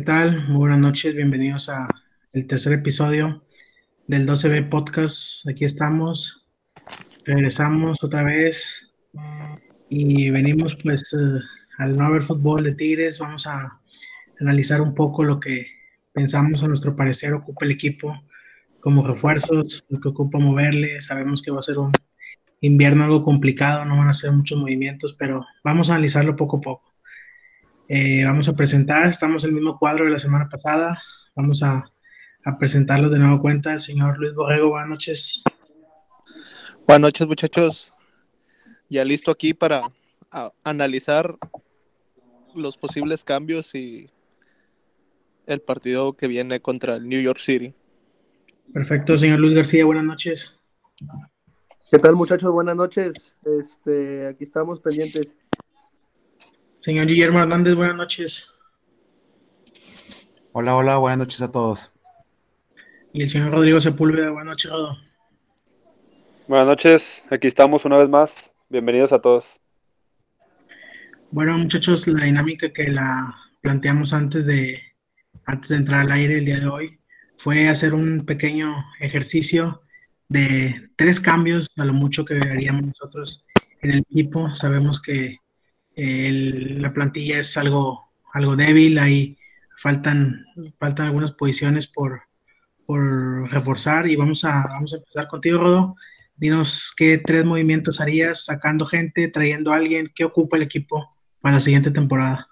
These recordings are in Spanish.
¿Qué tal? Muy buenas noches, bienvenidos a el tercer episodio del 12B Podcast. Aquí estamos, regresamos otra vez y venimos pues eh, al no haber fútbol de Tigres. Vamos a analizar un poco lo que pensamos a nuestro parecer ocupa el equipo como refuerzos, lo que ocupa moverle. Sabemos que va a ser un invierno algo complicado, no van a ser muchos movimientos, pero vamos a analizarlo poco a poco. Eh, vamos a presentar, estamos en el mismo cuadro de la semana pasada. Vamos a, a presentarlo de nuevo cuenta el señor Luis Borrego. Buenas noches. Buenas noches, muchachos. Ya listo aquí para analizar los posibles cambios y el partido que viene contra el New York City. Perfecto, señor Luis García, buenas noches. ¿Qué tal, muchachos? Buenas noches. Este, aquí estamos pendientes. Señor Guillermo Hernández, buenas noches. Hola, hola, buenas noches a todos. Y el señor Rodrigo Sepúlveda, buenas noches, Rodo. Buenas noches, aquí estamos una vez más. Bienvenidos a todos. Bueno, muchachos, la dinámica que la planteamos antes de, antes de entrar al aire el día de hoy fue hacer un pequeño ejercicio de tres cambios a lo mucho que haríamos nosotros en el equipo. Sabemos que la plantilla es algo, algo débil, ahí faltan, faltan algunas posiciones por, por reforzar y vamos a, vamos a empezar contigo, Rodo. Dinos qué tres movimientos harías sacando gente, trayendo a alguien, qué ocupa el equipo para la siguiente temporada.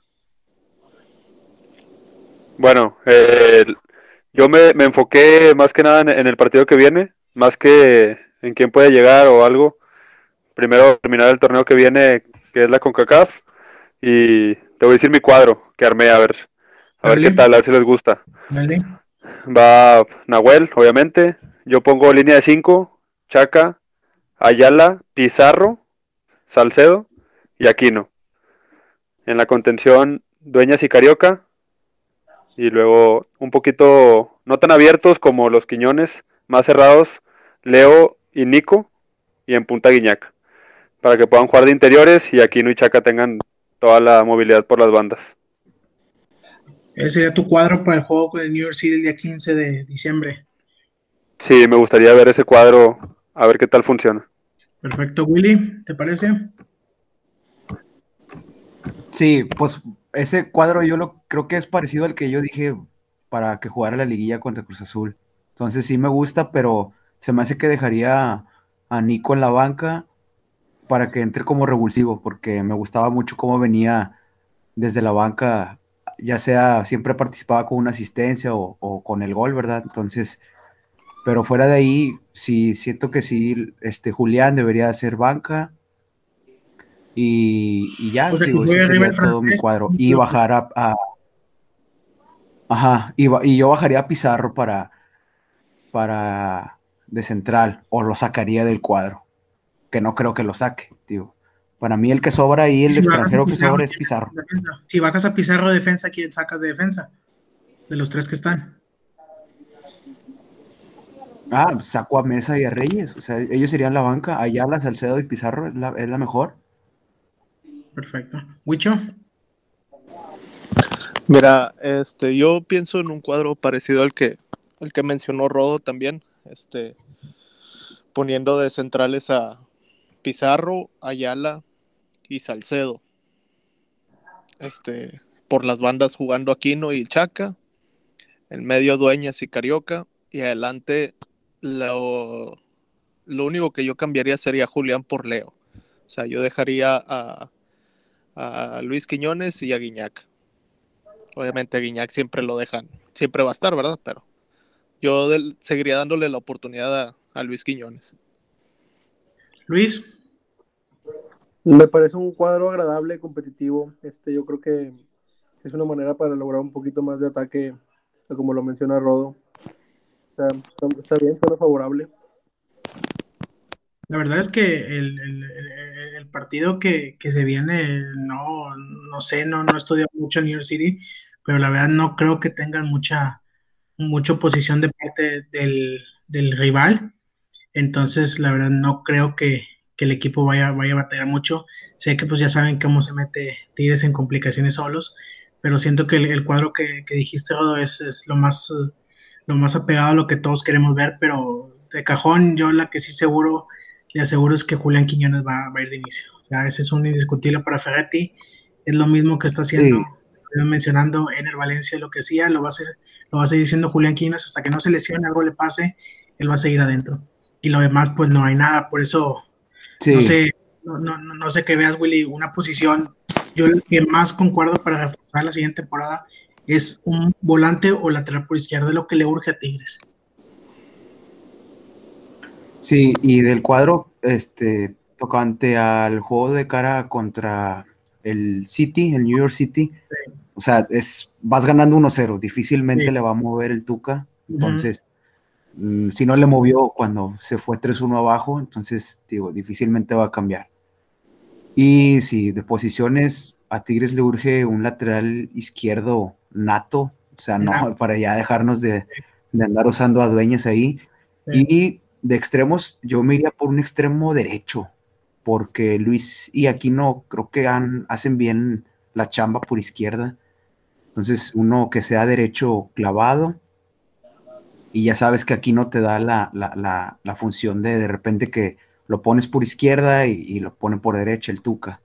Bueno, eh, yo me, me, enfoqué más que nada en, en, el partido que viene, más que en quién puede llegar o algo. Primero terminar el torneo que viene que es la CONCACAF. Y te voy a decir mi cuadro que armé, a ver, a ver qué tal, a ver si les gusta. Dale. Va Nahuel, obviamente. Yo pongo línea de 5, Chaca, Ayala, Pizarro, Salcedo y Aquino. En la contención, Dueñas y Carioca. Y luego un poquito, no tan abiertos como los Quiñones, más cerrados, Leo y Nico. Y en punta Guiñac para que puedan jugar de interiores y aquí y Chaca tengan toda la movilidad por las bandas. Ese sería tu cuadro para el juego con el New York City el día 15 de diciembre. Sí, me gustaría ver ese cuadro, a ver qué tal funciona. Perfecto, Willy, ¿te parece? Sí, pues ese cuadro yo lo creo que es parecido al que yo dije para que jugara la liguilla contra Cruz Azul. Entonces sí me gusta, pero se me hace que dejaría a Nico en la banca para que entre como revulsivo, porque me gustaba mucho cómo venía desde la banca, ya sea siempre participaba con una asistencia o, con el gol, ¿verdad? Entonces, pero fuera de ahí, sí siento que sí, este Julián debería ser banca. Y, ya, digo, ese sería todo mi cuadro. Y bajar a, ajá, y, y, yo bajaría a Pizarro para, para de central, o lo sacaría del cuadro que no creo que lo saque, digo. Para mí el que sobra ahí, el extranjero que sobra es Pizarro. Si bajas a Pizarro de defensa, ¿quién sacas de defensa? De los tres que están. Ah, saco a Mesa y a Reyes. O sea, ellos serían la banca. Ayala, Salcedo y Pizarro es la, es la mejor. Perfecto. ¿Huicho? Mira, este, yo pienso en un cuadro parecido al que, al que mencionó Rodo también. Este, poniendo de centrales a, Pizarro, Ayala y Salcedo. Este, por las bandas jugando Aquino y Chaca, en medio Dueñas y Carioca, y adelante lo, lo único que yo cambiaría sería Julián por Leo. O sea, yo dejaría a, Luis Quiñones y a Guiñac. Obviamente a Guiñac siempre lo dejan, siempre va a estar, ¿verdad? Pero yo seguiría dándole la oportunidad a, a Luis Quiñones. Luis. Me parece un cuadro agradable, competitivo. Este, yo creo que es una manera para lograr un poquito más de ataque, como lo menciona Rodo. está, está, bien, está favorable. La verdad es que el, el, el partido que, que, se viene, no, no sé, no, no he estudiado mucho en New York City, pero la verdad no creo que tengan mucha, mucha oposición de parte del, del rival. Entonces, la verdad, no creo que, que el equipo vaya, vaya a batallar mucho. Sé que pues ya saben cómo se mete Tigres en complicaciones solos, pero siento que el, cuadro que, dijiste, Rodo, es, es, lo, más, lo más apegado a lo que todos queremos ver, pero de cajón yo la que sí seguro, le aseguro es que Julián Quiñones va, a ir de inicio. O sea, ese es un indiscutible para Ferretti, es lo mismo que está haciendo, mencionando en el Valencia, lo que hacía, lo va a hacer, lo va a seguir diciendo Julián Quiñones hasta que no se lesione, algo le pase, él va a seguir adentro. Y lo demás, pues no hay nada, por eso no sé, no, no, no sé qué veas, Willy, una posición yo el que más concuerdo para reforzar la siguiente temporada es un volante o lateral por izquierda, lo que le urge a Tigres. Sí, y del cuadro, este, tocante al juego de cara contra el City, el New York City, o sea, es, vas ganando 1-0, difícilmente le va a mover el Tuca, entonces, si no le movió cuando se fue 3-1 abajo, entonces, digo, difícilmente va a cambiar. Y sí, de posiciones, a Tigres le urge un lateral izquierdo nato, o sea, no, para ya dejarnos de, andar usando a dueñas ahí. Y de extremos, yo me iría por un extremo derecho, porque Luis y Aquino creo que han, hacen bien la chamba por izquierda. Entonces, uno que sea derecho clavado, y ya sabes que aquí no te da la, la función de de repente que lo pones por izquierda y, lo pone por derecha el Tuca.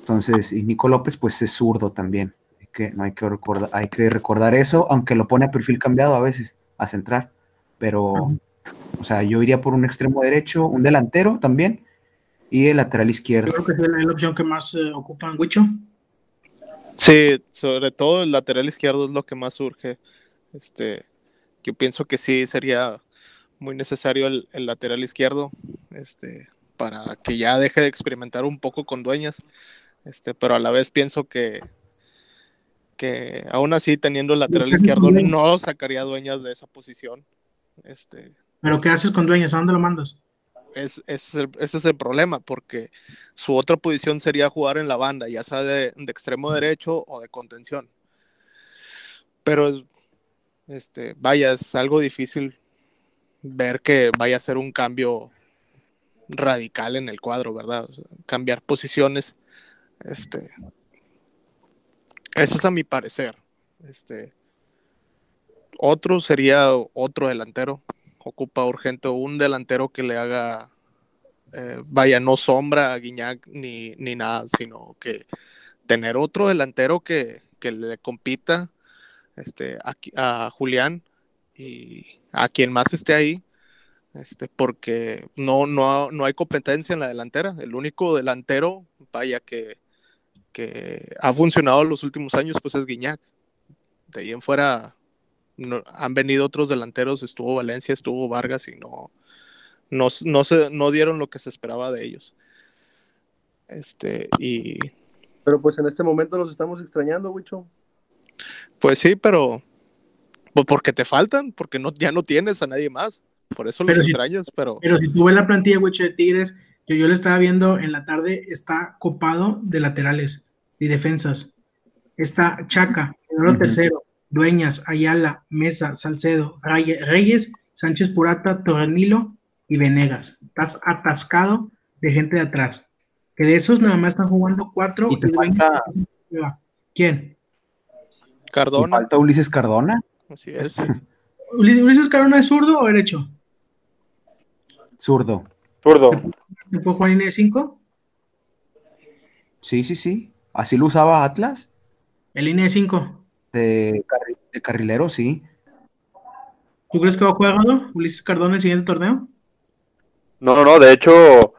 Entonces, y Nico López, pues es zurdo también. que, no hay que recordar, hay que recordar eso, aunque lo pone a perfil cambiado a veces, a centrar. Pero, o sea, yo iría por un extremo derecho, un delantero también, y el lateral izquierdo. Creo que es la opción que más eh, ocupan, Wicho. Sí, sobre todo el lateral izquierdo es lo que más surge. Este, yo pienso que sí sería muy necesario el, lateral izquierdo, este, para que ya deje de experimentar un poco con dueñas, este, pero a la vez pienso que, que aún así teniendo el lateral izquierdo no sacaría dueñas de esa posición. Este, ¿Pero qué haces con dueñas? ¿A dónde lo mandas? Es, ese es el problema, porque su otra posición sería jugar en la banda, ya sea de, de extremo derecho o de contención. Pero, este, vaya, es algo difícil ver que vaya a ser un cambio radical en el cuadro, ¿verdad? cambiar posiciones. Este. Eso es a mi parecer. Este. Otro sería otro delantero. Ocupa urgente un delantero que le haga. Eh, vaya, no sombra a Guiñac ni, ni, nada, sino que tener otro delantero que, que le compita este, a, a Julián y a quien más esté ahí, este, porque no, no, no hay competencia en la delantera. El único delantero, vaya, que, que ha funcionado los últimos años, pues es Guiñac. De ahí en fuera han venido otros delanteros, estuvo Valencia, estuvo Vargas y no, no, no, se, no dieron lo que se esperaba de ellos. Este, y... Pero pues en este momento los estamos extrañando, Wicho. Pues sí, pero pues porque te faltan, porque no, ya no tienes a nadie más. Por eso los extrañas, pero. Pero si tú ves la plantilla, güey, de Tigres, yo, yo le estaba viendo en la tarde, está copado de laterales y defensas. Está Chaca, el tercero, Dueñas, Ayala, Mesa, Salcedo, Reyes, Sánchez Purata, Torrenilo y Venegas. Estás atascado de gente de atrás. Que de esos nada más están jugando cuatro. ¿Y te falta... ¿Quién? Cardona. ¿Falta Ulises Cardona? Así es. ¿Ulises Cardona es zurdo o derecho? Zurdo. Zurdo. ¿Me puedo jugar línea de 5? Sí, sí, sí. ¿Así lo usaba Atlas? ¿En línea de 5? De, carrilero, sí. ¿Tú crees que va a jugar Ulises Cardona el siguiente torneo? No, no, no. De hecho,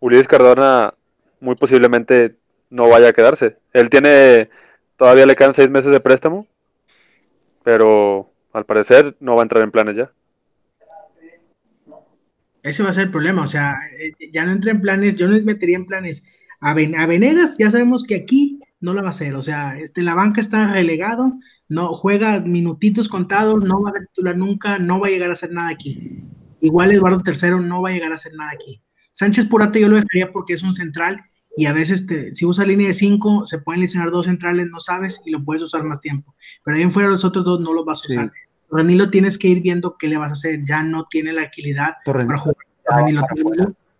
Ulises Cardona muy posiblemente no vaya a quedarse. Él tiene, todavía le quedan seis meses de préstamo, pero al parecer no va a entrar en planes ya. Ese va a ser el problema, o sea, eh, ya no entré en planes, yo no metería en planes a, Venegas, ya sabemos que aquí no la va a hacer, o sea, este, la banca está relegado, no juega minutitos contados, no va a titular nunca, no va a llegar a hacer nada aquí. Igual Eduardo III no va a llegar a hacer nada aquí. Sánchez Purate yo lo dejaría porque es un central y a veces te, si usa línea de 5 se pueden lesionar dos centrales, no sabes, y lo puedes usar más tiempo. Pero ahí en fuera los otros dos no los vas a usar. Torrenilo tienes que ir viendo qué le vas a hacer, ya no tiene la agilidad para jugar. Torrenilo,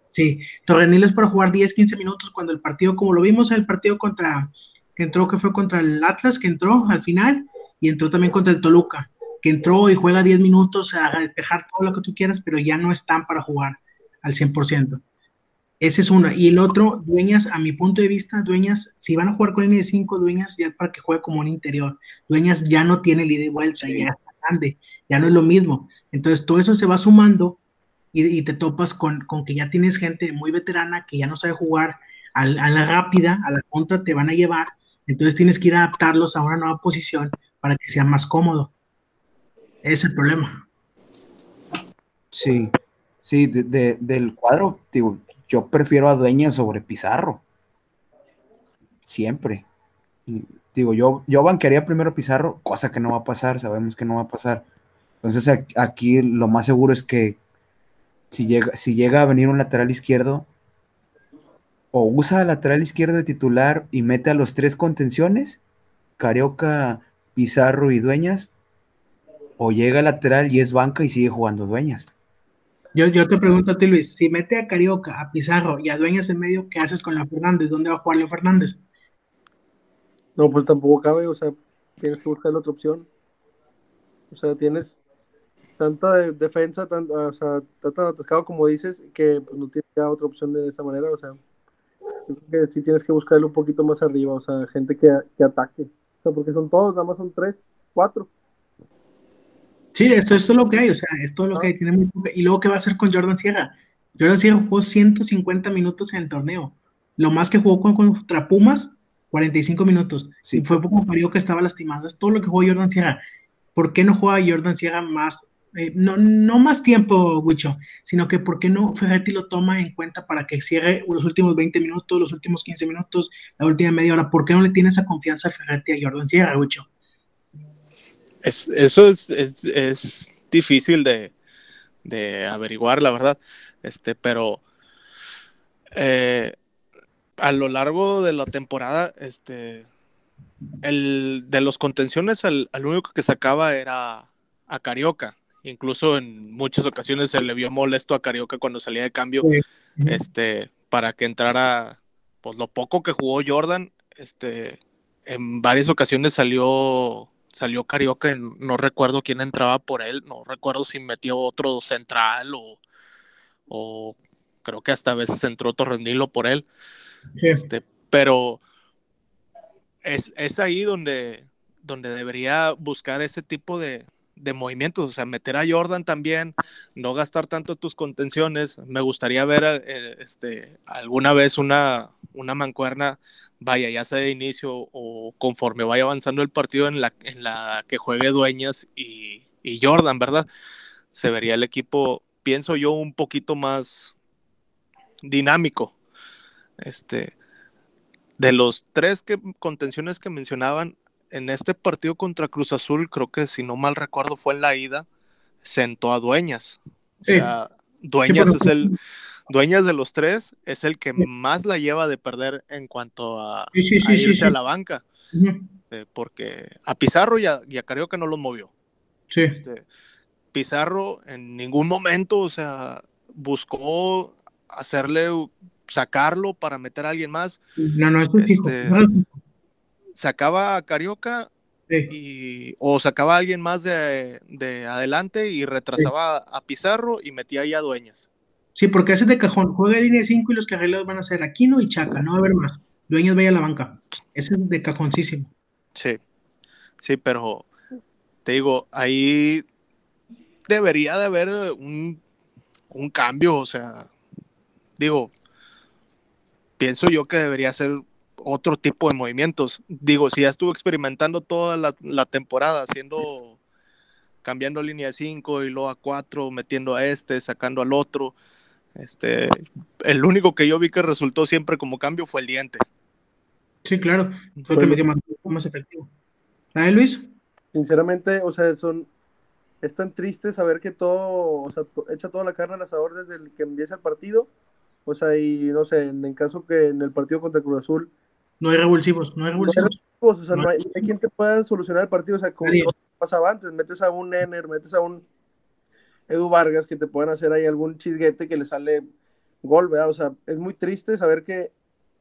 sí, Torrenilo es para jugar 10, 15 minutos cuando el partido, como lo vimos en el partido contra, entró que fue contra el Atlas, que entró al final, y entró también contra el Toluca, que entró y juega 10 minutos a despejar todo lo que tú quieras, pero ya no están para jugar al 100%. Ese es una. Y el otro, Dueñas, a mi punto de vista, Dueñas, si van a jugar con línea de 5, Dueñas ya para que juegue como un interior. Dueñas ya no tiene el ida y vuelta, ya está grande, ya no es lo mismo. Entonces todo eso se va sumando y, te topas con, con, que ya tienes gente muy veterana que ya no sabe jugar a, la rápida, a la contra, te van a llevar. Entonces tienes que ir a adaptarlos a una nueva posición para que sea más cómodo. Ese es el problema. Sí, sí, del cuadro, digo, yo prefiero a Dueñas sobre Pizarro. Siempre. digo, yo, yo banquearía primero a Pizarro, cosa que no va a pasar, sabemos que no va a pasar. Entonces aquí lo más seguro es que si llega, si llega a venir un lateral izquierdo, o usa al lateral izquierdo de titular y mete a los tres contenciones, Carioca, Pizarro y Dueñas, o llega lateral y es banca y sigue jugando Dueñas. Yo, yo te pregunto a ti, Luis, si mete a Carioca, a Pizarro y a Dueñas en medio, ¿qué haces con Leo Fernández? ¿Dónde va a jugar Leo Fernández? No, pues tampoco cabe, o sea, tienes que buscar la otra opción. O sea, tienes tanta defensa, tanto, o sea, tan atascado como dices, que pues, no tienes ya otra opción de esa manera, o sea, que sí tienes que buscarlo un poquito más arriba, o sea, gente que, que ataque. O sea, porque son todos, nada más son tres, cuatro. Sí, esto, esto es lo que hay, o sea, esto es lo que hay. Tiene muy y luego, ¿qué va a hacer con Jordan Sierra? Jordan Sierra jugó 150 minutos en el torneo. Lo más que jugó contra Pumas, 45 minutos. Sí. Y fue como parió que estaba lastimado. Es todo lo que jugó Jordan Sierra. ¿Por qué no juega Jordan Sierra más? Eh, no, no más tiempo, Wicho, sino que ¿por qué no Ferretti lo toma en cuenta para que cierre los últimos 20 minutos, los últimos 15 minutos, la última media hora? ¿Por qué no le tiene esa confianza a Ferretti a Jordan Sierra, Wicho? Es, eso es, es, difícil de, de, averiguar, la verdad. Este, pero eh, a lo largo de la temporada, este, el, de los contenciones, al, único que sacaba era a Carioca. Incluso en muchas ocasiones se le vio molesto a Carioca cuando salía de cambio, este, para que entrara, pues lo poco que jugó Jordan, este, en varias ocasiones salió salió Carioca, no recuerdo quién entraba por él, no recuerdo si metió otro central o, creo que hasta a veces entró Torrenilo por él. Este, pero es, es, ahí donde, donde debería buscar ese tipo de, de movimientos, o sea, meter a Jordan también, no gastar tanto tus contenciones. Me gustaría ver eh, este, alguna vez una, una mancuerna vaya, ya sea de inicio o conforme vaya avanzando el partido en la, en la que juegue Dueñas y, Jordan, ¿verdad? Se vería el equipo, pienso yo, un poquito más dinámico. Este, de los tres que, contenciones que mencionaban, en este partido contra Cruz Azul, creo que si no mal recuerdo fue en la ida, sentó a Dueñas. O sea, Dueñas es el Dueñas de los tres es el que más la lleva de perder en cuanto a, irse a la banca. Porque a Pizarro y a, Carioca no los movió. Este, Pizarro en ningún momento, o sea, buscó hacerle, sacarlo para meter a alguien más. No, no, es este, Sacaba a Carioca y, o sacaba a alguien más de, adelante y retrasaba a Pizarro y metía ahí a Dueñas. Sí, porque ese de cajón. Juega línea de 5 y los carrileros van a ser Aquino y Chaca, no va a haber más. Dueños vaya a la banca. Ese es de cajoncísimo. Sí, sí, pero te digo, ahí debería de haber un, un cambio, o sea, digo, pienso yo que debería ser otro tipo de movimientos. Digo, si ya estuvo experimentando toda la, la temporada, haciendo, cambiando línea de 5 y luego a 4, metiendo a este, sacando al otro, este, el único que yo vi que resultó siempre como cambio fue el diente. Sí, claro, fue que metió más, efectivo. ¿Ah, Luis? Sinceramente, o sea, son, es tan triste saber que todo, o sea, echa toda la carne al asador desde el que empieza el partido. O sea, y no sé, en el caso que en el partido contra Cruz Azul. No hay revulsivos, no hay revulsivos. o sea, no, hay, quien te pueda solucionar el partido. O sea, como pasaba antes, metes a un Ener, metes a un Edu Vargas que te pueden hacer ahí algún chisguete que le sale gol, ¿verdad? O sea, es muy triste saber que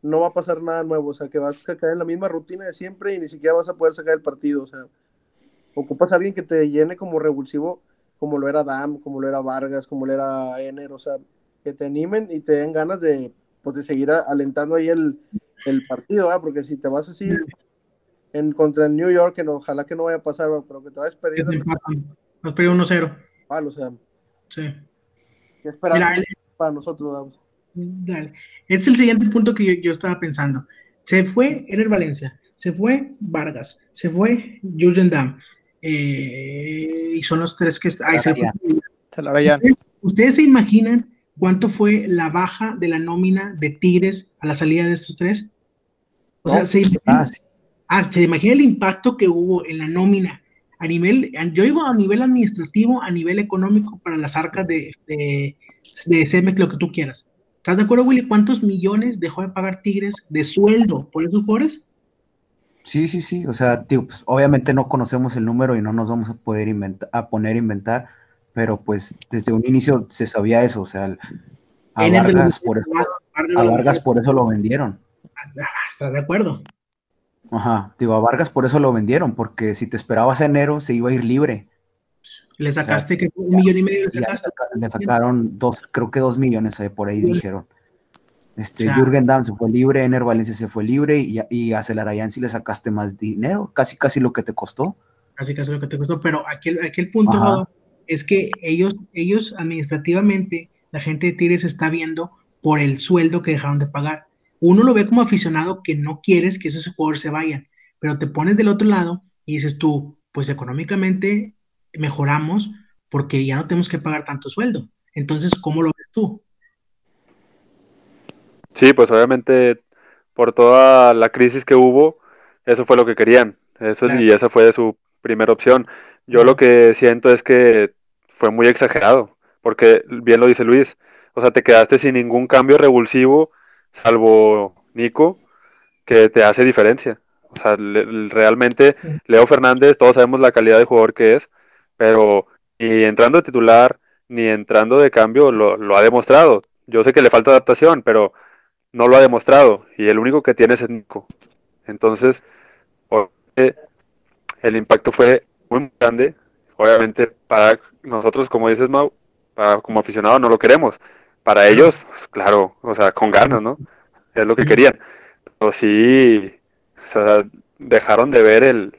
no va a pasar nada nuevo, o sea, que vas a caer en la misma rutina de siempre y ni siquiera vas a poder sacar el partido, o sea, ocupas a alguien que te llene como revulsivo, como lo era Dam, como lo era Vargas, como lo era Ener, o sea, que te animen y te den ganas de, pues, de seguir alentando ahí el, el partido, ¿verdad? porque si te vas así en contra el New York, que ojalá que no vaya a pasar, pero que te vayas perdiendo. Nos perdió 1-0. Vale, o sea. Sí. ¿Qué esperanza para nosotros, vamos? Dale. Este es el siguiente punto que yo, yo estaba pensando. Se fue Ener Valencia, se fue Vargas, se fue Jurgen Damm, eh, y son los tres que... Ay, se fue. ¿Ustedes, ¿Ustedes se imaginan cuánto fue la baja de la nómina de Tigres a la salida de estos tres? O sea, se, imagina, ah, se imagina el impacto que hubo en la nómina a nivel, yo digo a nivel administrativo, a nivel económico para las arcas de, de, de CMX, lo que tú quieras. ¿Estás de acuerdo, Willy? ¿Cuántos millones dejó de pagar Tigres de sueldo por esos jugadores? Sí, sí, sí. O sea, tío, pues obviamente no conocemos el número y no nos vamos a poder inventar, a poner a inventar, pero pues desde un inicio se sabía eso. O sea, a Vargas, por eso, a Vargas por eso lo vendieron. ¿Estás de acuerdo? Ajá, digo, a Vargas por eso lo vendieron, porque si te esperabas enero se iba a ir libre. Le sacaste que un millón y medio le sacaste. Le sacaron dos, creo que dos millones por ahí dijeron. Este, Jürgen Damm se fue libre, Ener Valencia se fue libre y, y a Celarayan sí le sacaste más dinero, casi casi lo que te costó. Casi casi lo que te costó, pero aquí, aquí el punto es que ellos, ellos administrativamente, la gente de Tigres está viendo por el sueldo que dejaron de pagar. Uno lo ve como aficionado que no quieres que esos jugadores se vayan, pero te pones del otro lado y dices tú, pues económicamente mejoramos porque ya no tenemos que pagar tanto sueldo. Entonces, ¿cómo lo ves tú? Sí, pues obviamente por toda la crisis que hubo, eso fue lo que querían. Eso, Y esa fue su primera opción. Yo lo que siento es que fue muy exagerado, porque bien lo dice Luis, o sea, te quedaste sin ningún cambio revulsivo, salvo Nico, que te hace diferencia. O sea, realmente Leo Fernández, todos sabemos la calidad de jugador que es, pero ni entrando de titular, ni entrando de cambio, lo, lo ha demostrado. Yo sé que le falta adaptación, pero no lo ha demostrado y el único que tiene es Nico. Entonces, el impacto fue muy grande. Obviamente, para nosotros, como dices, Mau, para, como aficionados no lo queremos. Para ellos, pues, claro, o sea, con ganas, ¿no? Es lo que querían. Pero sí, o sea, dejaron de ver el,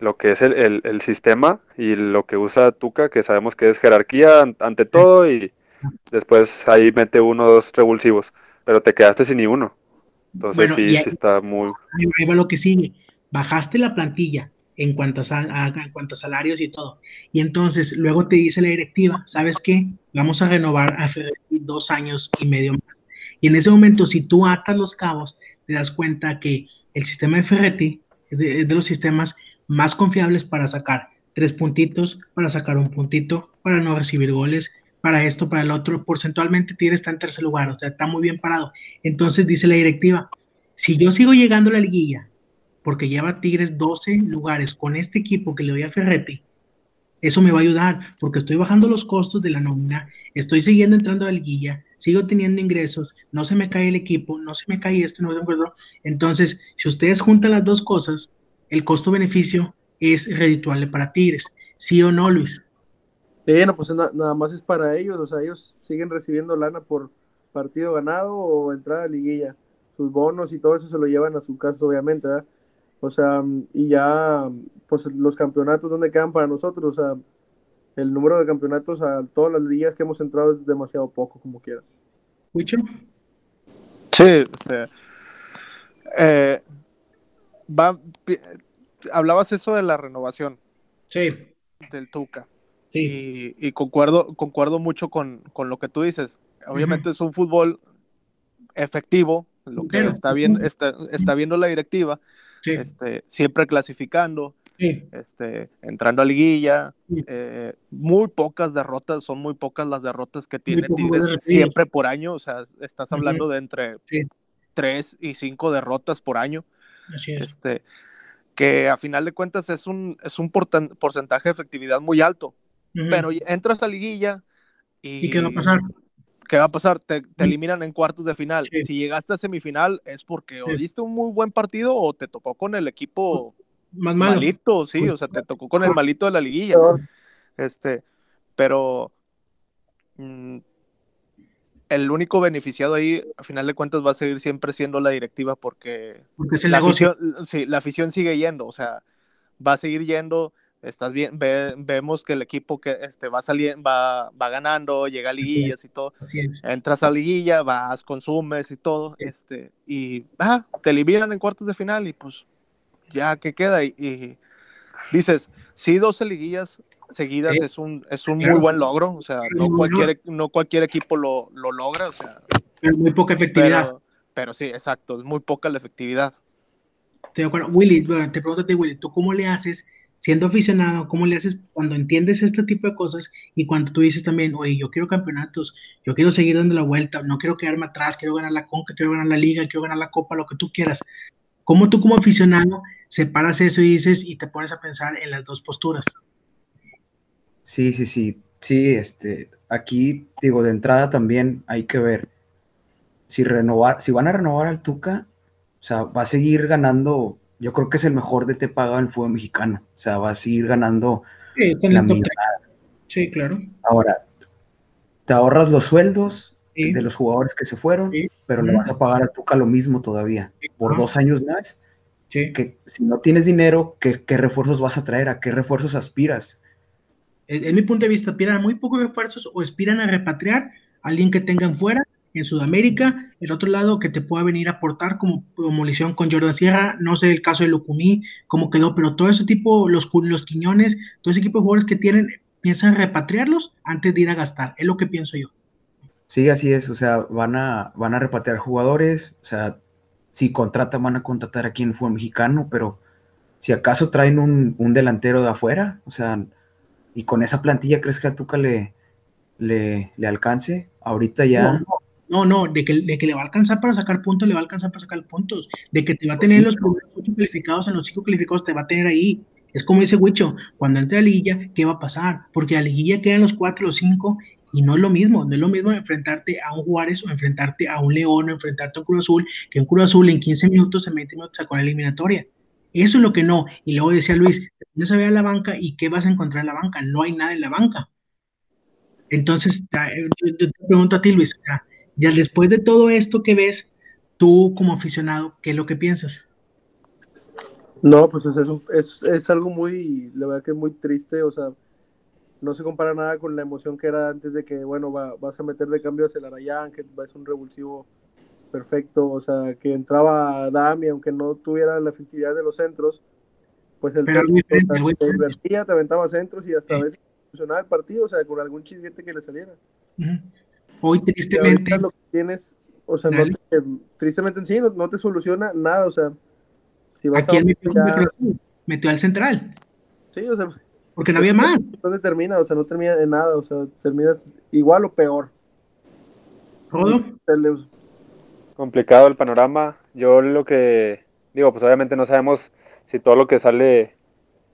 lo que es el, el, sistema y lo que usa Tuca, que sabemos que es jerarquía ante todo y después ahí mete uno o dos revulsivos pero te quedaste sin ni uno. Entonces sí, sí está muy... Ahí va lo que sigue. Bajaste la plantilla en cuanto a, en cuanto a salarios y todo. Y entonces luego te dice la directiva, ¿sabes qué? Vamos a renovar a dos años y medio más. Y en ese momento, si tú atas los cabos, te das cuenta que el sistema de Ferretti es de, de los sistemas más confiables para sacar tres puntitos, para sacar un puntito, para no recibir goles, para esto, para el otro, porcentualmente Tigres está en tercer lugar, o sea, está muy bien parado. Entonces dice la directiva, si yo sigo llegando a la liguilla, porque lleva Tigres 12 lugares con este equipo que le doy a Ferretti, eso me va a ayudar, porque estoy bajando los costos de la nómina, estoy siguiendo entrando a la liguilla, sigo teniendo ingresos, no se me cae el equipo, no se me cae esto, no acuerdo. Entonces, si ustedes juntan las dos cosas, el costo-beneficio es redituable para Tigres. ¿Sí o no, Luis? Bueno, pues nada más es para ellos, o sea, ellos siguen recibiendo lana por partido ganado o entrada a liguilla. Sus bonos y todo eso se lo llevan a su casa, obviamente, ¿verdad? O sea, y ya, pues los campeonatos, ¿dónde quedan para nosotros? O sea, el número de campeonatos a todas las ligas que hemos entrado es demasiado poco, como quiera. ¿Wicho? Sí, o sea, eh, va, hablabas eso de la renovación. Sí. Del Tuca. Y, concuerdo, concuerdo mucho con, lo que tú dices. Obviamente es un fútbol efectivo, lo que está, bien, está, está viendo la directiva, este, siempre clasificando, este, entrando a liguilla, eh, muy pocas derrotas, son muy pocas las derrotas que tiene Tigres siempre por año, o sea, estás hablando de entre tres y cinco derrotas por año. Este, que a final de cuentas es un, es un porcentaje de efectividad muy alto. Pero entras a liguilla y... qué va a pasar? ¿Qué va a pasar? Te, eliminan en cuartos de final. Si llegaste a semifinal es porque o diste un muy buen partido o te tocó con el equipo Más malito, sí, o sea, te tocó con el malito de la liguilla. Este, pero mm, el único beneficiado ahí, a final de cuentas, va a seguir siempre siendo la directiva porque, la, afición, sí, la afición sigue yendo, o sea, va a seguir yendo estás bien, vemos que el equipo que este, va saliendo, va, va ganando, llega a liguillas y todo, entras a liguilla, vas, consumes y todo, este, y ah, te eliminan en cuartos de final y pues ya que queda y, dices, sí, 12 liguillas seguidas es un, es un muy buen logro, o sea, no cualquier, no cualquier equipo lo, lo logra, o sea. Pero muy poca efectividad. Pero, sí, exacto, es muy poca la efectividad. Te acuerdo. Willy, te pregunto Willy, ¿tú cómo le haces siendo aficionado, ¿cómo le haces cuando entiendes este tipo de cosas y cuando tú dices también, oye, yo quiero campeonatos, yo quiero seguir dando la vuelta, no quiero quedarme atrás, quiero ganar la Conca, quiero ganar la Liga, quiero ganar la Copa, lo que tú quieras? ¿Cómo tú como aficionado separas eso y dices y te pones a pensar en las dos posturas? Sí, sí, sí, sí, este, aquí digo, de entrada también hay que ver si renovar, si van a renovar al Tuca, o sea, va a seguir ganando yo creo que es el mejor de te pagado en el fútbol mexicano. O sea, va a seguir ganando sí, la Sí, claro. Ahora, te ahorras los sueldos de los jugadores que se fueron, pero le vas a pagar a Tuca lo mismo todavía, por dos años más. Que si no tienes dinero, ¿qué, ¿qué, refuerzos vas a traer? ¿A qué refuerzos aspiras? En, mi punto de vista, aspiran a muy pocos refuerzos o aspiran a repatriar a alguien que tengan fuera en Sudamérica, el otro lado que te pueda venir a aportar como, como con Jordan Sierra, no sé el caso de Lucumí, cómo quedó, pero todo ese tipo, los, los Quiñones, todo ese equipo de jugadores que tienen, piensan repatriarlos antes de ir a gastar, es lo que pienso yo. Sí, así es, o sea, van a, van a repatriar jugadores, o sea, si contratan, van a contratar aquí en el fútbol mexicano, pero si acaso traen un, delantero de afuera, o sea, y con esa plantilla, ¿crees que a Tuca le, le, le alcance? Ahorita ya... No, no, de que, de que le va a alcanzar para sacar puntos, le va a alcanzar para sacar puntos. De que te va a tener los primeros ocho calificados, en los cinco calificados te va a tener ahí. Es como dice Huicho, cuando entre a la liguilla, ¿qué va a pasar? Porque a la liguilla quedan los cuatro o cinco y no es lo mismo, no es lo mismo enfrentarte a un Juárez o enfrentarte a un León o enfrentarte a un Cruz Azul, que un Cruz Azul en 15 minutos, en 20 minutos sacó la eliminatoria. Eso es lo que no. Y luego decía Luis, no se ve a la banca y ¿qué vas a encontrar en la banca? No hay nada en la banca. Entonces, yo te pregunto a ti, Luis, ya después de todo esto que ves, tú como aficionado, ¿qué es lo que piensas? No, pues es, es, es, algo muy, la verdad que es muy triste, o sea, no se compara nada con la emoción que era antes de que, bueno, vas a meter de cambio a Celarayán, que va a ser un revulsivo perfecto, o sea, que entraba Dami, aunque no tuviera la efectividad de los centros, pues el Pero te, divertía, te aventaba centros y hasta a veces funcionaba el partido, o sea, con algún chisguete que le saliera. Hoy tristemente... Lo que tienes, o sea, no te, tristemente en sí no, te soluciona nada, o sea, si vas a... Metió, metió, al central. Sí, o sea... Porque no había más. ¿Dónde termina? O sea, no termina en nada, o sea, terminas igual o peor. ¿Todo? Complicado el panorama. Yo lo que digo, pues obviamente no sabemos si todo lo que sale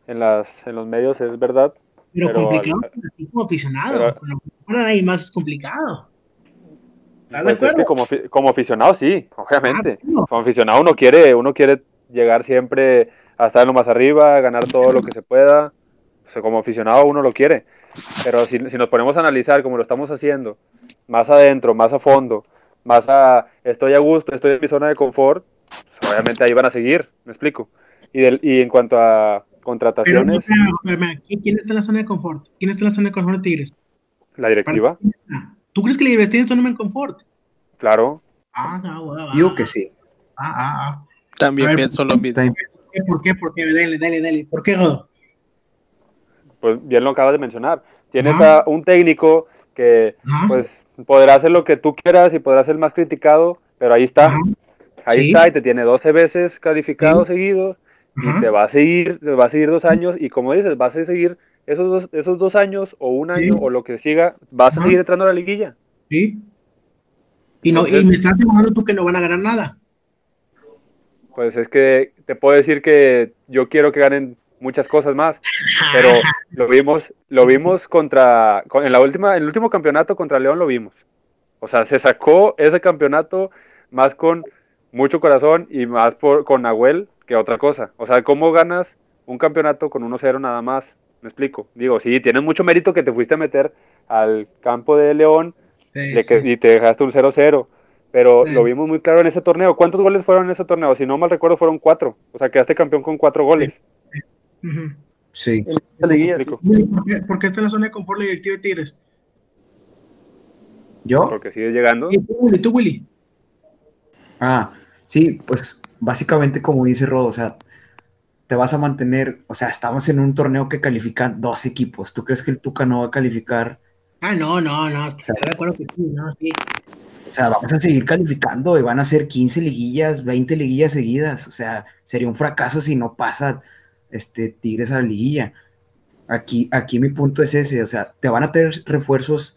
en, las, en los medios es verdad. Pero, complicado como aficionado. Pero, ahí más es complicado. Pues es que como, como, aficionado sí, obviamente. Ah, como aficionado uno quiere, uno quiere llegar siempre a estar en lo más arriba, ganar todo lo que se pueda. O sea, como aficionado uno lo quiere. Pero si, si, nos ponemos a analizar como lo estamos haciendo, más adentro, más a fondo, más a estoy a gusto, estoy en mi zona de confort, pues obviamente ahí van a seguir, me explico. Y, del, y en cuanto a contrataciones... ¿Quién está en la zona de confort? ¿Quién está en la zona de confort de Tigres? La directiva. ¿Tú crees que la tiene zona de confort? Claro. Ah, no, ah, Digo que sí. Ah, ah, ah. También pienso lo mismo. ¿Por qué? ¿Por qué? Dale, dale, dale. ¿Por qué, Rodo? Pues bien lo acabas de mencionar. Tienes a un técnico que pues podrá hacer lo que tú quieras y podrá ser más criticado, pero ahí está. Ahí está y te tiene 12 veces calificado seguido y te va a seguir, te va a seguir dos años y como dices, vas a seguir esos dos, esos dos años o un año o lo que siga, vas a seguir entrando a la liguilla. Sí. Y, no, y me estás asegurando tú que no van a ganar nada. Pues es que te puedo decir que yo quiero que ganen muchas cosas más, pero lo vimos, lo vimos contra, en la última, en el último campeonato contra León lo vimos. O sea, se sacó ese campeonato más con mucho corazón y más por, con Nahuel que otra cosa. O sea, ¿cómo ganas un campeonato con 1-0 nada más? Me explico. Digo, sí, tienes mucho mérito que te fuiste a meter al campo de León Sí, de que- sí. y te dejaste un 0-0. Pero Sí. lo vimos muy claro en ese torneo. ¿Cuántos goles fueron en ese torneo? Si no mal recuerdo, fueron cuatro. O sea, quedaste campeón con cuatro goles. Sí. ¿Por qué, por qué está en la zona de confort la directiva de Tigres? ¿Yo? Porque sigues llegando. ¿Y tú, Willy? ¿Tú, Willy? Ah, sí, pues básicamente como dice Rodo, o sea, te vas a mantener, o sea, estamos en un torneo que califican dos equipos. ¿Tú crees que el Tuca no va a calificar? Ah, no, no, no. Estoy de acuerdo que sí, no, sí. O sea, vamos a seguir calificando y van a ser 15 liguillas, 20 liguillas seguidas. O sea, sería un fracaso si no pasa este Tigres a la liguilla. Aquí, aquí mi punto es ese, o sea, te van a tener refuerzos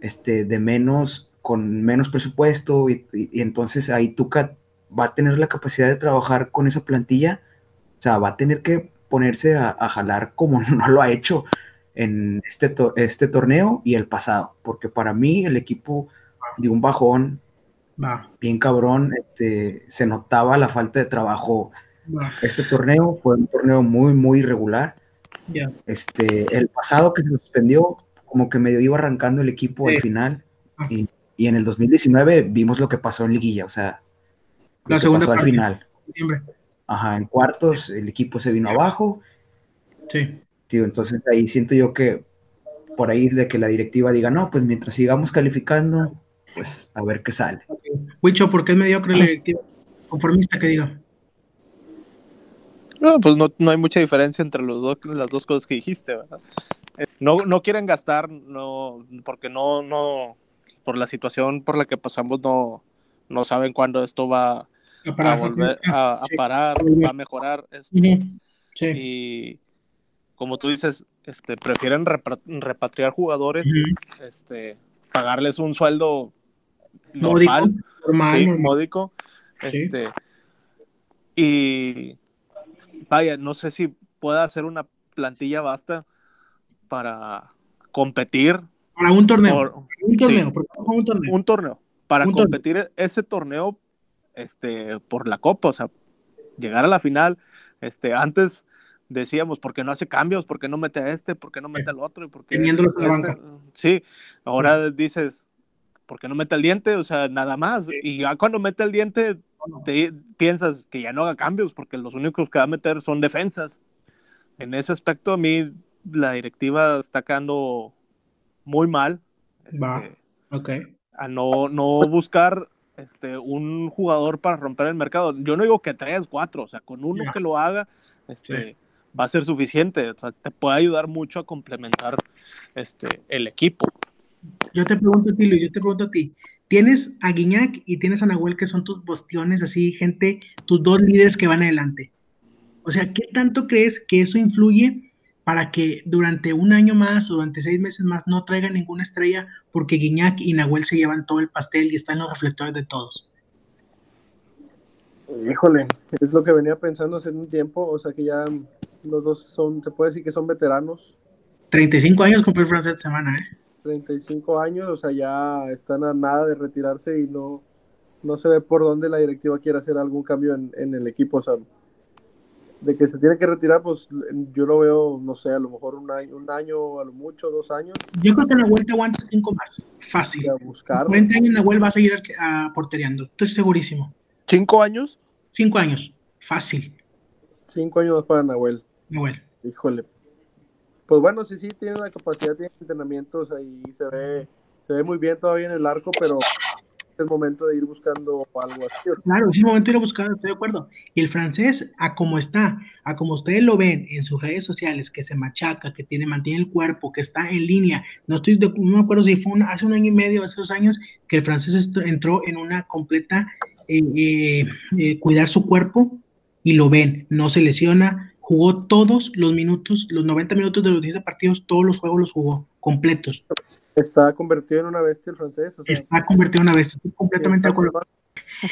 este, de menos, con menos presupuesto, y, y- y entonces ahí Tuca va a tener la capacidad de trabajar con esa plantilla. O sea, va a tener que ponerse a, a jalar como no lo ha hecho en este, to- este torneo y el pasado, porque para mí el equipo de un bajón bien cabrón, este, se notaba la falta de trabajo. Este torneo fue un torneo muy, muy irregular. Este, el pasado que se suspendió, como que medio iba arrancando el equipo al Sí. final. Ah. Y, y en el 2019 vimos lo que pasó en liguilla, o sea, lo La que segunda pasó al parte. final. Siempre. Ajá, en cuartos el equipo se vino abajo. Sí. Tío, entonces ahí siento yo que por ahí de que la directiva diga, no, pues mientras sigamos calificando, pues a ver qué sale. Wicho, ¿por qué es mediocre la directiva? Conformista que diga. No, pues no, no hay mucha diferencia entre los dos, las dos cosas que dijiste, ¿verdad? Eh, No, no quieren gastar, no, porque no, no, por la situación por la que pasamos, no, no saben cuándo esto va A volver a, parar, a mejorar. este. Sí. y como tú dices, este, prefieren repatriar jugadores, este, pagarles un sueldo Módico, normal, sí, normal. módico. Este, y vaya, no sé si pueda hacer una plantilla basta para competir Para un torneo. por un torneo, sí. un torneo. un torneo, para Un torneo. competir ese torneo este, por la copa, o sea, llegar a la final. Este, antes decíamos, ¿por qué no hace cambios? ¿Por qué no mete a este? ¿Por qué no mete al otro? ¿Y por qué Teniéndolo este? banca. Sí, ahora dices, ¿por qué no mete el diente? O sea, nada más. Y ya cuando mete el diente, te piensas que ya no haga cambios, porque los únicos que va a meter son defensas. En ese aspecto, a mí la directiva está quedando muy mal. Va. este, Ok. a no, no buscar este, un jugador para romper el mercado. Yo no digo que tres, cuatro, o sea, con uno que lo haga, este, va a ser suficiente. O sea, te puede ayudar mucho a complementar este, el equipo. Yo te pregunto a ti, Luis, yo te pregunto a ti. Tienes a Guiñac y tienes a Nahuel, que son tus bastiones, así, gente, tus dos líderes que van adelante. O sea, ¿qué tanto crees que eso influye para que durante un año más o durante seis meses más no traigan ninguna estrella porque Guiñac y Nahuel se llevan todo el pastel y están en los reflectores de todos? Híjole, es lo que venía pensando hace un tiempo, o sea que ya los dos son, se puede decir que son veteranos, 35 años cumplió francés de semana, ¿eh? 35 años, o sea, ya están a nada de retirarse y no, no se ve por dónde la directiva quiere hacer algún cambio en, en el equipo, o sea, de que se tiene que retirar, pues yo lo veo, no sé, a lo mejor un año, un año, a lo mucho, dos años, Yo creo que Nahuel te aguanta cinco más. Fácil. a buscar. 40 años Nahuel va a seguir a portereando. Estoy segurísimo. ¿Cinco años? Cinco años. Fácil. Cinco años para Nahuel, Nahuel. híjole. Pues bueno, sí, sí, tiene la capacidad, tiene entrenamientos ahí, se ve, se ve muy bien todavía en el arco, pero es momento de ir buscando algo así. Claro, es el momento de ir a buscar, estoy de acuerdo. Y el francés, a como está, a como ustedes lo ven en sus redes sociales, que se machaca, que tiene, mantiene el cuerpo, que está en línea. No estoy de, no me acuerdo si fue hace un año y medio, hace dos años, que el francés entró en una completa eh, eh, eh, cuidar su cuerpo y lo ven, no se lesiona, jugó todos los minutos, los 90 minutos de los 10 partidos, todos los juegos los jugó, completos. Está convertido en una bestia el francés, o sea, Está convertido en una bestia, estoy completamente de acuerdo.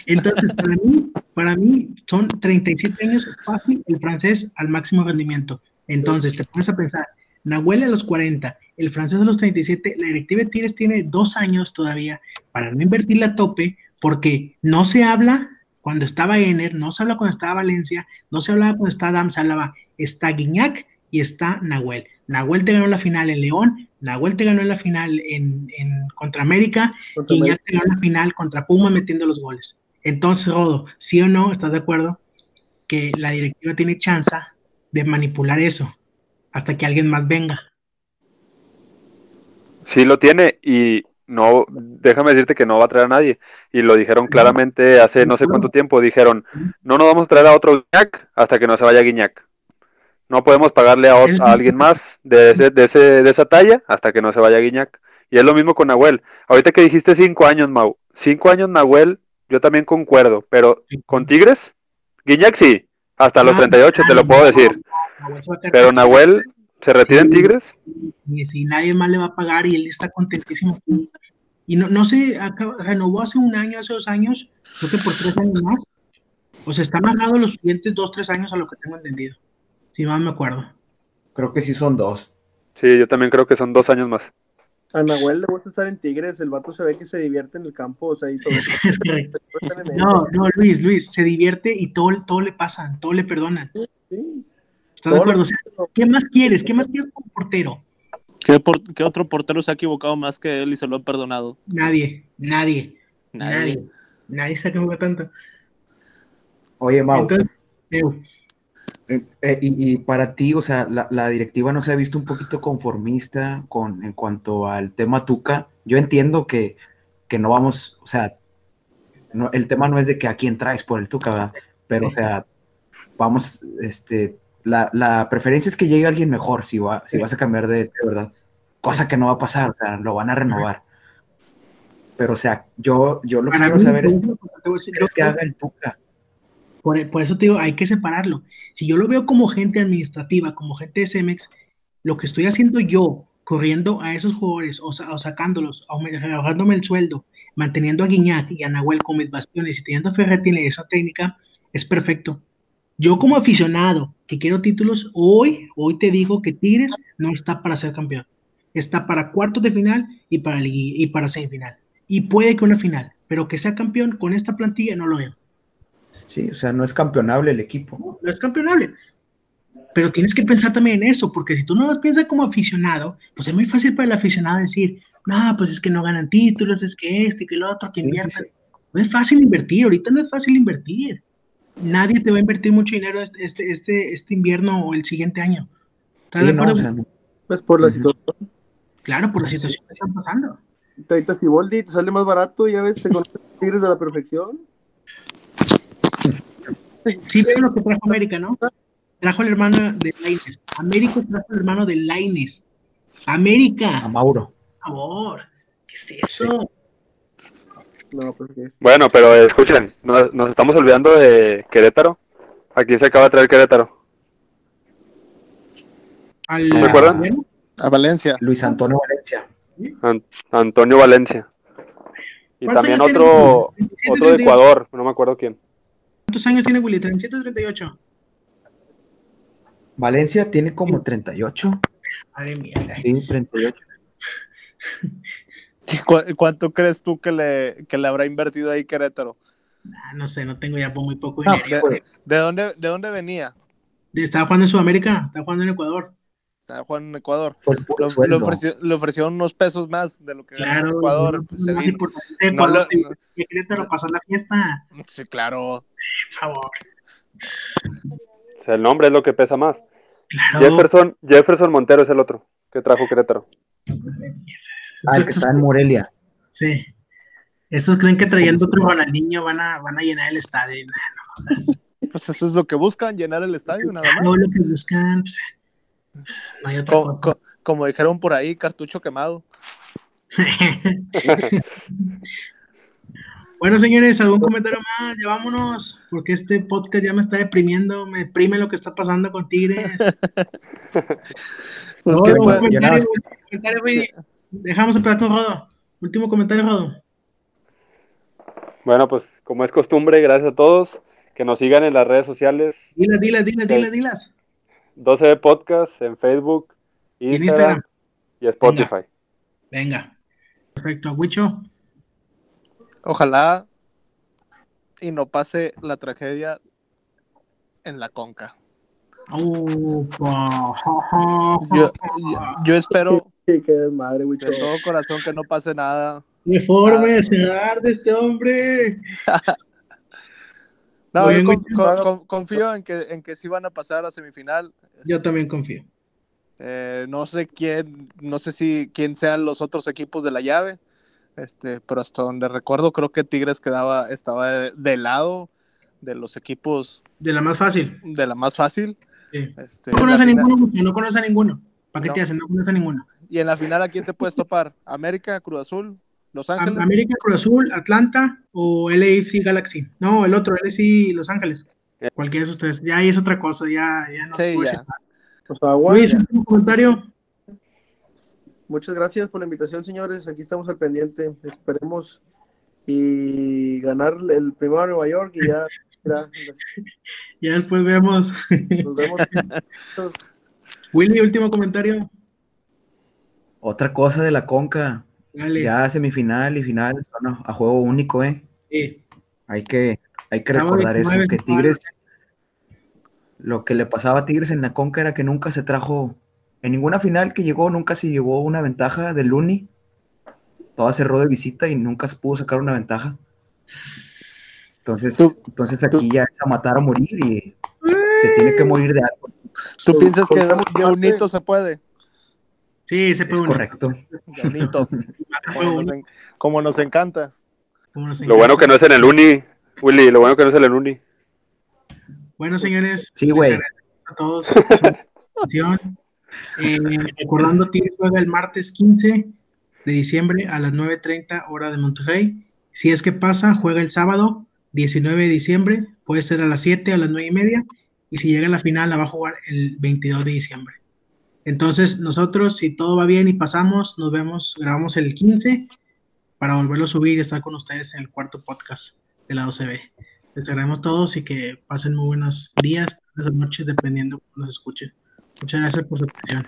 Entonces, para mí, para mí son 37 años fácil el francés al máximo rendimiento. Entonces, te pones a pensar, Nahuel a los 40, el francés a los 37, la directiva de Tigres tiene dos años todavía para no invertirle a tope, porque no se habla cuando estaba Ener, no se habla cuando estaba Valencia, no se hablaba cuando estaba Adam, se hablaba, está Guiñac y está Nahuel. Nahuel te ganó la final en León, Nahuel te ganó la final en, en contra América, Contra y ya te ganó la final contra Puma metiendo los goles. Entonces, Rodo, ¿sí o no? ¿Estás de acuerdo? Que la directiva tiene chance de manipular eso hasta que alguien más venga. Sí lo tiene y no, déjame decirte que no va a traer a nadie. Y lo dijeron claramente hace no sé cuánto tiempo. Dijeron, no nos vamos a traer a otro Guiñac hasta que no se vaya Guiñac. No podemos pagarle a, alguien más de, ese, de, ese, de esa talla hasta que no se vaya Guiñac. Y es lo mismo con Nahuel. Ahorita que dijiste cinco años, Mau. Cinco años Nahuel, yo también concuerdo. Pero con Tigres, Guiñac sí. Hasta los Ah, 38 te lo puedo decir. Se Pero Nahuel se retira en. Tigres. y si nadie más le va a pagar y él está contentísimo. Y no, no sé, acaba- renovó hace un año, hace dos años, creo que por tres años más. O sea, está amarrado los siguientes dos, tres años a lo que tengo entendido. Si mal me acuerdo. Creo que sí son dos. Sí, yo también creo que son dos años más. A Nahuel le gusta estar en Tigres, el vato se ve que se divierte en el campo, o sea, y todo No, no, Luis, Luis, se divierte y todo, todo le pasa, todo le perdonan. Sí. ¿Estás de Todo acuerdo? lo- O sea, ¿qué más quieres? ¿Qué más quieres como portero? ¿Qué, por- qué otro portero se ha equivocado más que él y se lo han perdonado? Nadie, nadie, Nadie. nadie. Nadie se equivoca tanto. Oye, Mau, Entonces, eh, eh, eh, y, y para ti, o sea, la, la directiva no se ha visto un poquito conformista con en cuanto al tema Tuca. Yo entiendo que, que no vamos, o sea, no, el tema no es de que a quién traes por el Tuca, ¿verdad? Pero, o sea, vamos, este, la, la preferencia es que llegue alguien mejor si, va, si vas a cambiar de, verdad. Cosa que no va a pasar, o sea, lo van a renovar. Pero, o sea, yo, yo lo que quiero saber es qué que haga el Tuca. Por, eso te digo, hay que separarlo. Si yo lo veo como gente administrativa, como gente de Cemex, lo que estoy haciendo yo, corriendo a esos jugadores o, sa- o sacándolos, aument- rebajándome el sueldo, manteniendo a Guiñac y a Nahuel con mis bastiones y teniendo a Ferretti en dirección técnica, es perfecto. Yo como aficionado que quiero títulos, hoy, hoy te digo que Tigres no está para ser campeón. Está para cuartos de final y para, y para semifinal. Y puede que una final, pero que sea campeón con esta plantilla no lo veo. Sí, o sea, no es campeonable el equipo. no es campeonable. Pero tienes que pensar también en eso, porque si tú no lo piensas como aficionado, pues es muy fácil para el aficionado decir, no, pues es que no ganan títulos, es que esto y que lo otro, que Sí, sí, sí. No es fácil invertir, ahorita no es fácil invertir. Nadie te va a invertir mucho dinero este, este, este, este invierno o el siguiente año. ¿Estás Sí, de no, o sea, no. Pues por la situación. claro, por la situación que están pasando. Ahorita Siboldi te sale más barato, ya ves, te conoces a Tigres de la perfección. Sí, veo lo que trajo América, ¿no? Trajo el hermano de Laines. América trajo el hermano de Laines. América, a por Mauro. favor. ¿Qué es eso? No, pues. Bueno, pero eh, escuchen, nos, nos estamos olvidando de Querétaro. ¿A quién se acaba de traer Querétaro? Al- ¿No se acuerdan? A Valencia. Luis Antonio Valencia. An- Antonio Valencia. Y ¿Cuántos también otro, otro de 138. Ecuador, no me acuerdo quién. ¿Cuántos años tiene Willy? 338. Valencia tiene como 38. Madre mía. Sí, 38. ¿Cu- ¿Cuánto crees tú que le, que le habrá invertido ahí Querétaro? Ah, no sé, no tengo ya por muy poco No, dinero. ¿De, de dónde, ¿De dónde venía? Estaba jugando en Sudamérica, estaba jugando en Ecuador. Estaba jugando en Ecuador. Le, ofreció- le ofrecieron unos pesos más de lo que ganó en Ecuador. no, pues, no, se más vino. No lo- que Querétaro pasar la fiesta, Sí, claro. por favor. O sea, el nombre es lo que pesa más. Claro. Jefferson, Jefferson Montero es el otro que trajo Querétaro. Ah, el que está en Morelia. Sí. Estos creen que trayendo ¿Cómo se otro? Ronaldinho van a, van a llenar el estadio. Nah, no. Pues eso es lo que buscan, llenar el estadio, nada más. No lo que buscan, pues, no hay otra Co- cosa. co- como dijeron por ahí, cartucho quemado. Bueno, señores, ¿algún comentario más? Ya vámonos, porque este podcast ya me está deprimiendo, me deprime lo que está pasando con Tigres. Pues No, que, pues, comentario, comentario, güey. Dejamos empezar con Rodo. Último comentario, Rodo. Bueno, pues como es costumbre, gracias a todos. Que nos sigan en las redes sociales. Dilas, dilas, dilas, dilas, dilas. 12 Podcast en Facebook, En Instagram Instagram. y Spotify. Venga. Perfecto. Huicho. Ojalá y no pase la tragedia en la conca. Yo, yo, yo espero Sí, qué desmadre, güey. de todo corazón que no pase nada. ¡Qué forma de cenar de este hombre! No, yo con- con- confío en que, en que sí van a pasar a semifinal. Yo también confío. Eh, no sé quién, no sé si quién sean los otros equipos de la llave, este, pero hasta donde recuerdo creo que Tigres quedaba, estaba de, de lado de los equipos De la más fácil. de la más fácil. Sí. Este, No conoce a ninguno, no conoce a ninguno. ¿Para qué No. te hacen? No conoce a ninguno. y en la final, ¿a quién te puedes topar? ¿América, Cruz Azul, Los Ángeles? América, Cruz Azul, Atlanta o LAFC Galaxy. No, el otro, LAFC Los Ángeles. Eh. Cualquiera de esos tres. Ya ahí es otra cosa, ya, ya no. Sí, ya. Pues agua. Luis, último comentario. Muchas gracias por la invitación, señores. Aquí estamos al pendiente. Esperemos y ganar el primero a Nueva York y ya, ya, Ya después vemos. nos vemos. Willy, último comentario. Otra cosa de la Conca, Dale. ya semifinal y final son a, juego único, ¿eh? Sí. Hay que, hay que recordar eso, 19, que Tigres, lo que le pasaba a Tigres en la Conca era que nunca se trajo, en ninguna final que llegó, nunca se llevó una ventaja del Luni. Toda cerró de visita y nunca se pudo sacar una ventaja. Entonces, Tú- entonces aquí ya es a matar o morir y se tiene que morir de algo. ¿Tú piensas que de un hito se puede? Sí, se Es puede unir. correcto. Como, nos, en- como nos encanta. como nos Lo bueno que no es en el Uni, Willy, lo bueno que no es en el Uni. Bueno, señores. Sí, güey. A todos su atención. Eh, recordando, Tigres juega el martes 15 de diciembre a las 9.30 hora de Monterrey. Si es que pasa, juega el sábado 19 de diciembre. Puede ser a las 7 o a las 9 y media. Y si llega a la final, la va a jugar el 22 de diciembre. Entonces, nosotros, si todo va bien y pasamos, nos vemos, grabamos el 15 para volverlo a subir y estar con ustedes en el cuarto podcast de la 12B. Les agradecemos a todos y que pasen muy buenos días, buenas noches, dependiendo de nos escuchen. Muchas gracias por su atención.